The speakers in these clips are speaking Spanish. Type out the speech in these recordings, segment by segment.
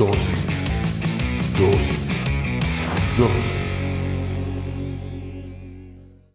Dosis. Dosis. Dosis.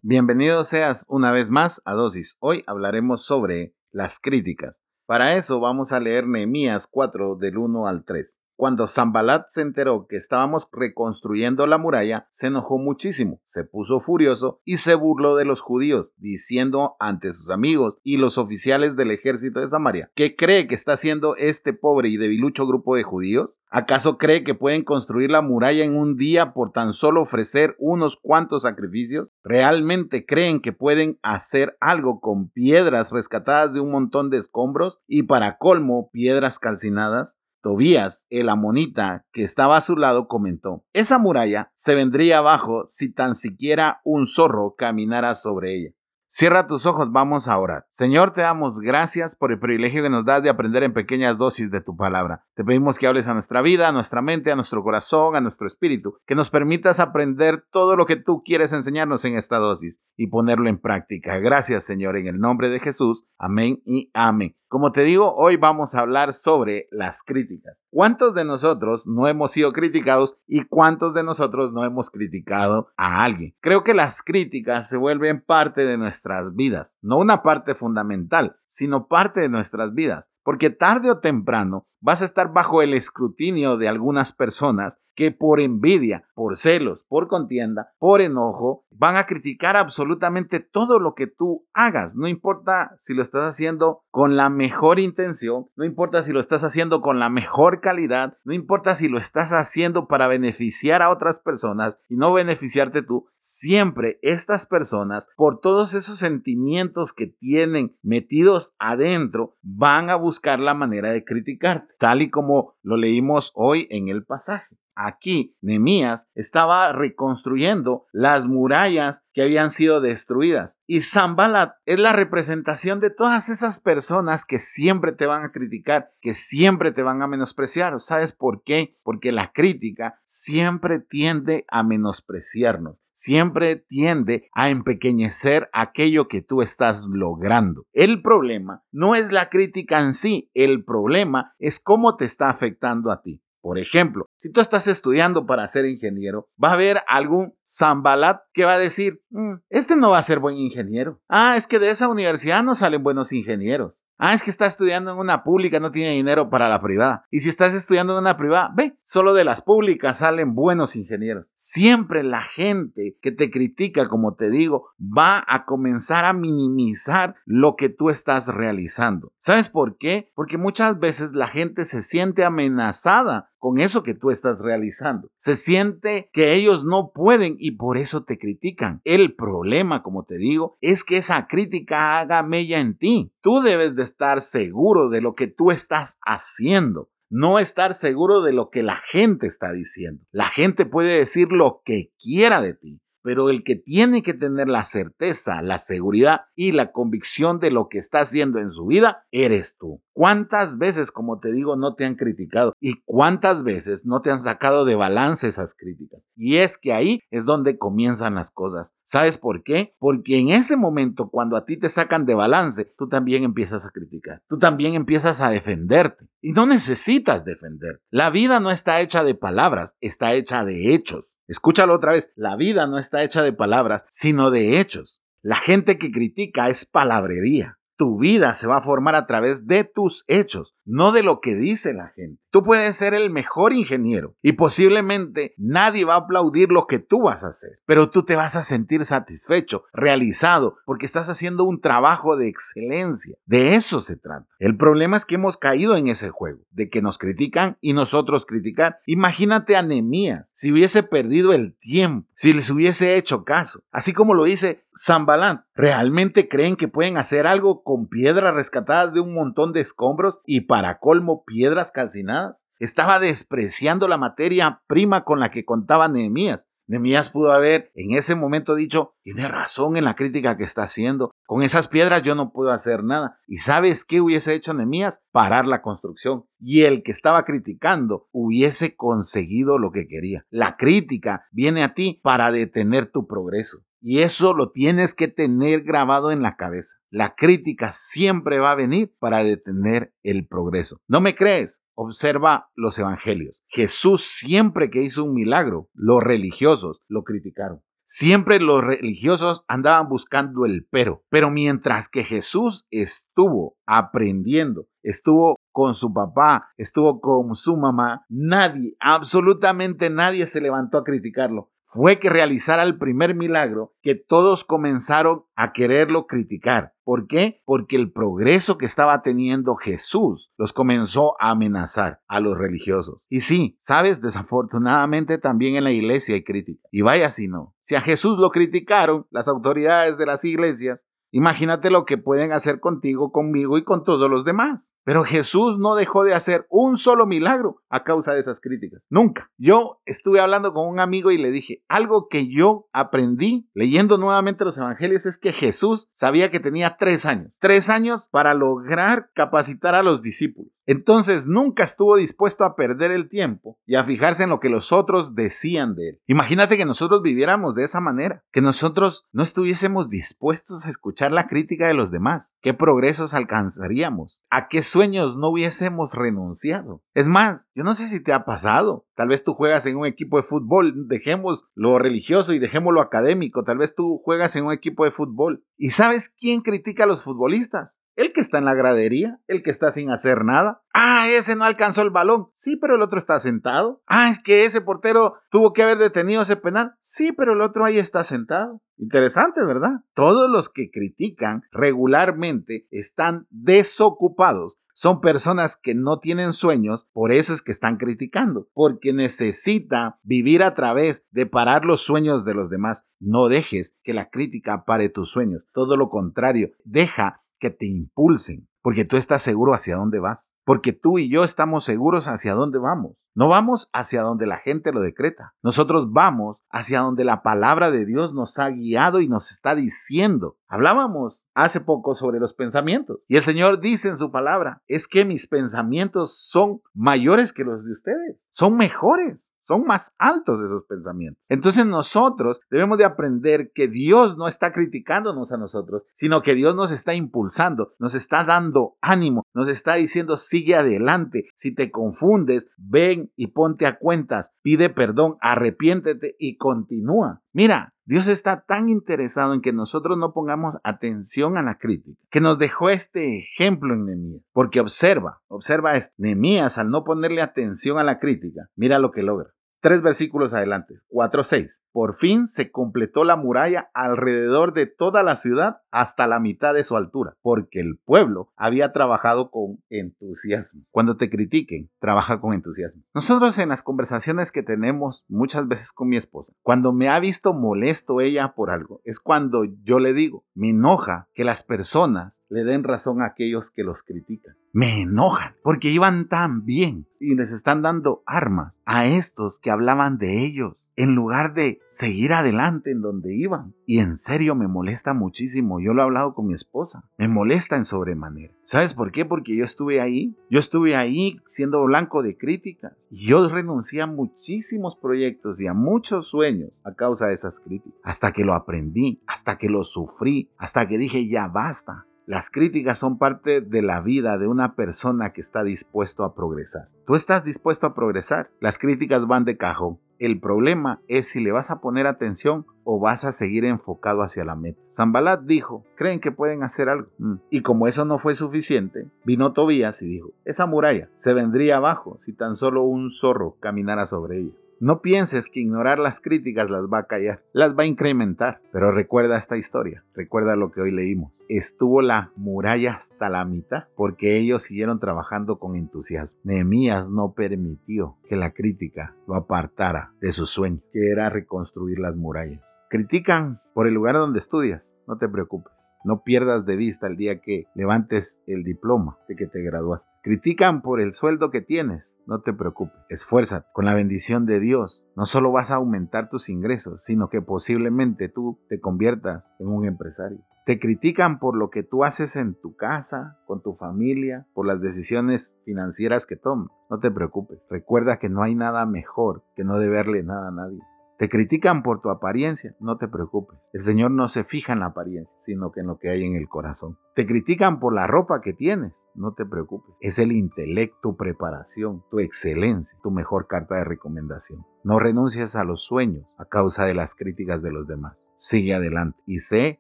Bienvenido seas una vez más a Dosis. Hoy hablaremos sobre las críticas. Para eso vamos a leer Nehemías 4 del 1 al 3. Cuando Zambalat se enteró que estábamos reconstruyendo la muralla, se enojó muchísimo, se puso furioso y se burló de los judíos, diciendo ante sus amigos y los oficiales del ejército de Samaria, ¿qué cree que está haciendo este pobre y debilucho grupo de judíos? ¿Acaso cree que pueden construir la muralla en un día por tan solo ofrecer unos cuantos sacrificios? ¿Realmente creen que pueden hacer algo con piedras rescatadas de un montón de escombros y para colmo piedras calcinadas? Tobías, el amonita, que estaba a su lado, comentó, Esa muralla se vendría abajo si tan siquiera un zorro caminara sobre ella. Cierra tus ojos, vamos a orar. Señor, te damos gracias por el privilegio que nos das de aprender en pequeñas dosis de tu palabra. Te pedimos que hables a nuestra vida, a nuestra mente, a nuestro corazón, a nuestro espíritu, que nos permitas aprender todo lo que tú quieres enseñarnos en esta dosis y ponerlo en práctica. Gracias, Señor, en el nombre de Jesús. Amén y amén. Como te digo, hoy vamos a hablar sobre las críticas. ¿Cuántos de nosotros no hemos sido criticados y cuántos de nosotros no hemos criticado a alguien? Creo que las críticas se vuelven parte de nuestras vidas, no una parte fundamental, sino parte de nuestras vidas, porque tarde o temprano vas a estar bajo el escrutinio de algunas personas que por envidia, por celos, por contienda, por enojo, van a criticar absolutamente todo lo que tú hagas. No importa si lo estás haciendo con la mejor intención, no importa si lo estás haciendo con la mejor calidad, no importa si lo estás haciendo para beneficiar a otras personas y no beneficiarte tú, siempre estas personas, por todos esos sentimientos que tienen metidos adentro, van a buscar la manera de criticarte tal y como lo leímos hoy en el pasaje. Aquí, Nemías estaba reconstruyendo las murallas que habían sido destruidas. Y Zambalat es la representación de todas esas personas que siempre te van a criticar, que siempre te van a menospreciar. ¿Sabes por qué? Porque la crítica siempre tiende a menospreciarnos siempre tiende a empequeñecer aquello que tú estás logrando. El problema no es la crítica en sí, el problema es cómo te está afectando a ti. Por ejemplo, si tú estás estudiando para ser ingeniero, va a haber algún zambalat que va a decir, mm, este no va a ser buen ingeniero. Ah, es que de esa universidad no salen buenos ingenieros. Ah, es que está estudiando en una pública, no tiene dinero para la privada. Y si estás estudiando en una privada, ve, solo de las públicas salen buenos ingenieros. Siempre la gente que te critica, como te digo, va a comenzar a minimizar lo que tú estás realizando. ¿Sabes por qué? Porque muchas veces la gente se siente amenazada con eso que tú estás realizando. Se siente que ellos no pueden y por eso te critican. El problema, como te digo, es que esa crítica haga mella en ti. Tú debes de estar seguro de lo que tú estás haciendo no estar seguro de lo que la gente está diciendo. La gente puede decir lo que quiera de ti, pero el que tiene que tener la certeza, la seguridad y la convicción de lo que está haciendo en su vida, eres tú. ¿Cuántas veces, como te digo, no te han criticado? ¿Y cuántas veces no te han sacado de balance esas críticas? Y es que ahí es donde comienzan las cosas. ¿Sabes por qué? Porque en ese momento, cuando a ti te sacan de balance, tú también empiezas a criticar. Tú también empiezas a defenderte. Y no necesitas defender. La vida no está hecha de palabras, está hecha de hechos. Escúchalo otra vez. La vida no está hecha de palabras, sino de hechos. La gente que critica es palabrería. Tu vida se va a formar a través de tus hechos, no de lo que dice la gente. Tú puedes ser el mejor ingeniero y posiblemente nadie va a aplaudir lo que tú vas a hacer, pero tú te vas a sentir satisfecho, realizado, porque estás haciendo un trabajo de excelencia. De eso se trata. El problema es que hemos caído en ese juego, de que nos critican y nosotros criticar. Imagínate a Nemías, si hubiese perdido el tiempo, si les hubiese hecho caso, así como lo dice Zambalán. ¿Realmente creen que pueden hacer algo con piedras rescatadas de un montón de escombros y para colmo piedras calcinadas? Estaba despreciando la materia prima con la que contaba Nehemías. Nehemías pudo haber en ese momento dicho, tiene razón en la crítica que está haciendo. Con esas piedras yo no puedo hacer nada. ¿Y sabes qué hubiese hecho Nehemías? Parar la construcción. Y el que estaba criticando hubiese conseguido lo que quería. La crítica viene a ti para detener tu progreso. Y eso lo tienes que tener grabado en la cabeza. La crítica siempre va a venir para detener el progreso. ¿No me crees? Observa los evangelios. Jesús siempre que hizo un milagro, los religiosos lo criticaron. Siempre los religiosos andaban buscando el pero, pero mientras que Jesús estuvo aprendiendo, estuvo con su papá, estuvo con su mamá, nadie, absolutamente nadie se levantó a criticarlo fue que realizara el primer milagro que todos comenzaron a quererlo criticar. ¿Por qué? Porque el progreso que estaba teniendo Jesús los comenzó a amenazar a los religiosos. Y sí, sabes, desafortunadamente también en la iglesia hay crítica. Y vaya si no. Si a Jesús lo criticaron las autoridades de las iglesias, Imagínate lo que pueden hacer contigo, conmigo y con todos los demás. Pero Jesús no dejó de hacer un solo milagro a causa de esas críticas. Nunca. Yo estuve hablando con un amigo y le dije, algo que yo aprendí leyendo nuevamente los evangelios es que Jesús sabía que tenía tres años. Tres años para lograr capacitar a los discípulos. Entonces nunca estuvo dispuesto a perder el tiempo y a fijarse en lo que los otros decían de él. Imagínate que nosotros viviéramos de esa manera, que nosotros no estuviésemos dispuestos a escuchar la crítica de los demás, qué progresos alcanzaríamos, a qué sueños no hubiésemos renunciado. Es más, yo no sé si te ha pasado, tal vez tú juegas en un equipo de fútbol, dejemos lo religioso y dejemos lo académico, tal vez tú juegas en un equipo de fútbol. ¿Y sabes quién critica a los futbolistas? El que está en la gradería, el que está sin hacer nada. Ah, ese no alcanzó el balón. Sí, pero el otro está sentado. Ah, es que ese portero tuvo que haber detenido ese penal. Sí, pero el otro ahí está sentado. Interesante, ¿verdad? Todos los que critican regularmente están desocupados. Son personas que no tienen sueños, por eso es que están criticando, porque necesita vivir a través de parar los sueños de los demás. No dejes que la crítica pare tus sueños. Todo lo contrario, deja que te impulsen, porque tú estás seguro hacia dónde vas, porque tú y yo estamos seguros hacia dónde vamos. No vamos hacia donde la gente lo decreta. Nosotros vamos hacia donde la palabra de Dios nos ha guiado y nos está diciendo. Hablábamos hace poco sobre los pensamientos y el Señor dice en su palabra, es que mis pensamientos son mayores que los de ustedes, son mejores, son más altos esos pensamientos. Entonces nosotros debemos de aprender que Dios no está criticándonos a nosotros, sino que Dios nos está impulsando, nos está dando ánimo, nos está diciendo sigue adelante, si te confundes, ven y ponte a cuentas, pide perdón, arrepiéntete y continúa. Mira, Dios está tan interesado en que nosotros no pongamos atención a la crítica, que nos dejó este ejemplo en Nehemías. Porque observa, observa esto. Nehemías, al no ponerle atención a la crítica, mira lo que logra. Tres versículos adelante, 4.6. Por fin se completó la muralla alrededor de toda la ciudad hasta la mitad de su altura, porque el pueblo había trabajado con entusiasmo. Cuando te critiquen, trabaja con entusiasmo. Nosotros en las conversaciones que tenemos muchas veces con mi esposa, cuando me ha visto molesto ella por algo, es cuando yo le digo, me enoja que las personas le den razón a aquellos que los critican. Me enojan porque iban tan bien y les están dando armas a estos que hablaban de ellos en lugar de seguir adelante en donde iban. Y en serio me molesta muchísimo. Yo lo he hablado con mi esposa. Me molesta en sobremanera. ¿Sabes por qué? Porque yo estuve ahí. Yo estuve ahí siendo blanco de críticas. Y yo renuncié a muchísimos proyectos y a muchos sueños a causa de esas críticas. Hasta que lo aprendí, hasta que lo sufrí, hasta que dije ya basta. Las críticas son parte de la vida de una persona que está dispuesto a progresar. Tú estás dispuesto a progresar. Las críticas van de cajón. El problema es si le vas a poner atención o vas a seguir enfocado hacia la meta. Zambalat dijo, creen que pueden hacer algo. Mm. Y como eso no fue suficiente, vino Tobías y dijo, esa muralla se vendría abajo si tan solo un zorro caminara sobre ella. No pienses que ignorar las críticas las va a callar, las va a incrementar. Pero recuerda esta historia, recuerda lo que hoy leímos. Estuvo la muralla hasta la mitad porque ellos siguieron trabajando con entusiasmo. Nehemías no permitió que la crítica lo apartara de su sueño, que era reconstruir las murallas. Critican por el lugar donde estudias, no te preocupes. No pierdas de vista el día que levantes el diploma de que te graduaste. Critican por el sueldo que tienes. No te preocupes. Esfuérzate. Con la bendición de Dios, no solo vas a aumentar tus ingresos, sino que posiblemente tú te conviertas en un empresario. Te critican por lo que tú haces en tu casa, con tu familia, por las decisiones financieras que tomas. No te preocupes. Recuerda que no hay nada mejor que no deberle nada a nadie. Te critican por tu apariencia, no te preocupes. El Señor no se fija en la apariencia, sino que en lo que hay en el corazón. Te critican por la ropa que tienes, no te preocupes. Es el intelecto, tu preparación, tu excelencia, tu mejor carta de recomendación. No renuncies a los sueños a causa de las críticas de los demás. Sigue adelante y sé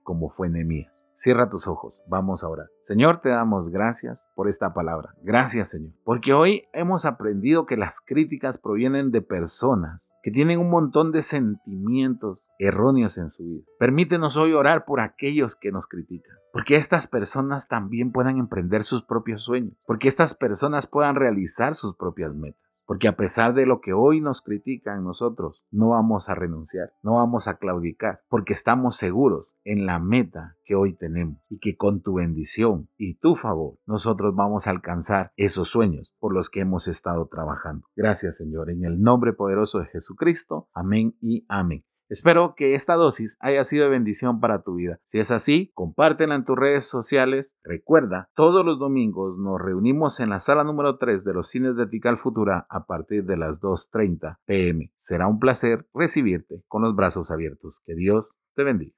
cómo fue Nehemías. Cierra tus ojos, vamos a orar. Señor, te damos gracias por esta palabra. Gracias, Señor, porque hoy hemos aprendido que las críticas provienen de personas que tienen un montón de sentimientos erróneos en su vida. Permítenos hoy orar por aquellos que nos critican, porque estas personas también puedan emprender sus propios sueños, porque estas personas puedan realizar sus propias metas. Porque a pesar de lo que hoy nos critican nosotros, no vamos a renunciar, no vamos a claudicar, porque estamos seguros en la meta que hoy tenemos y que con tu bendición y tu favor nosotros vamos a alcanzar esos sueños por los que hemos estado trabajando. Gracias Señor, en el nombre poderoso de Jesucristo. Amén y amén. Espero que esta dosis haya sido de bendición para tu vida. Si es así, compártela en tus redes sociales. Recuerda, todos los domingos nos reunimos en la sala número 3 de los cines de Tical Futura a partir de las 2.30 pm. Será un placer recibirte con los brazos abiertos. Que Dios te bendiga.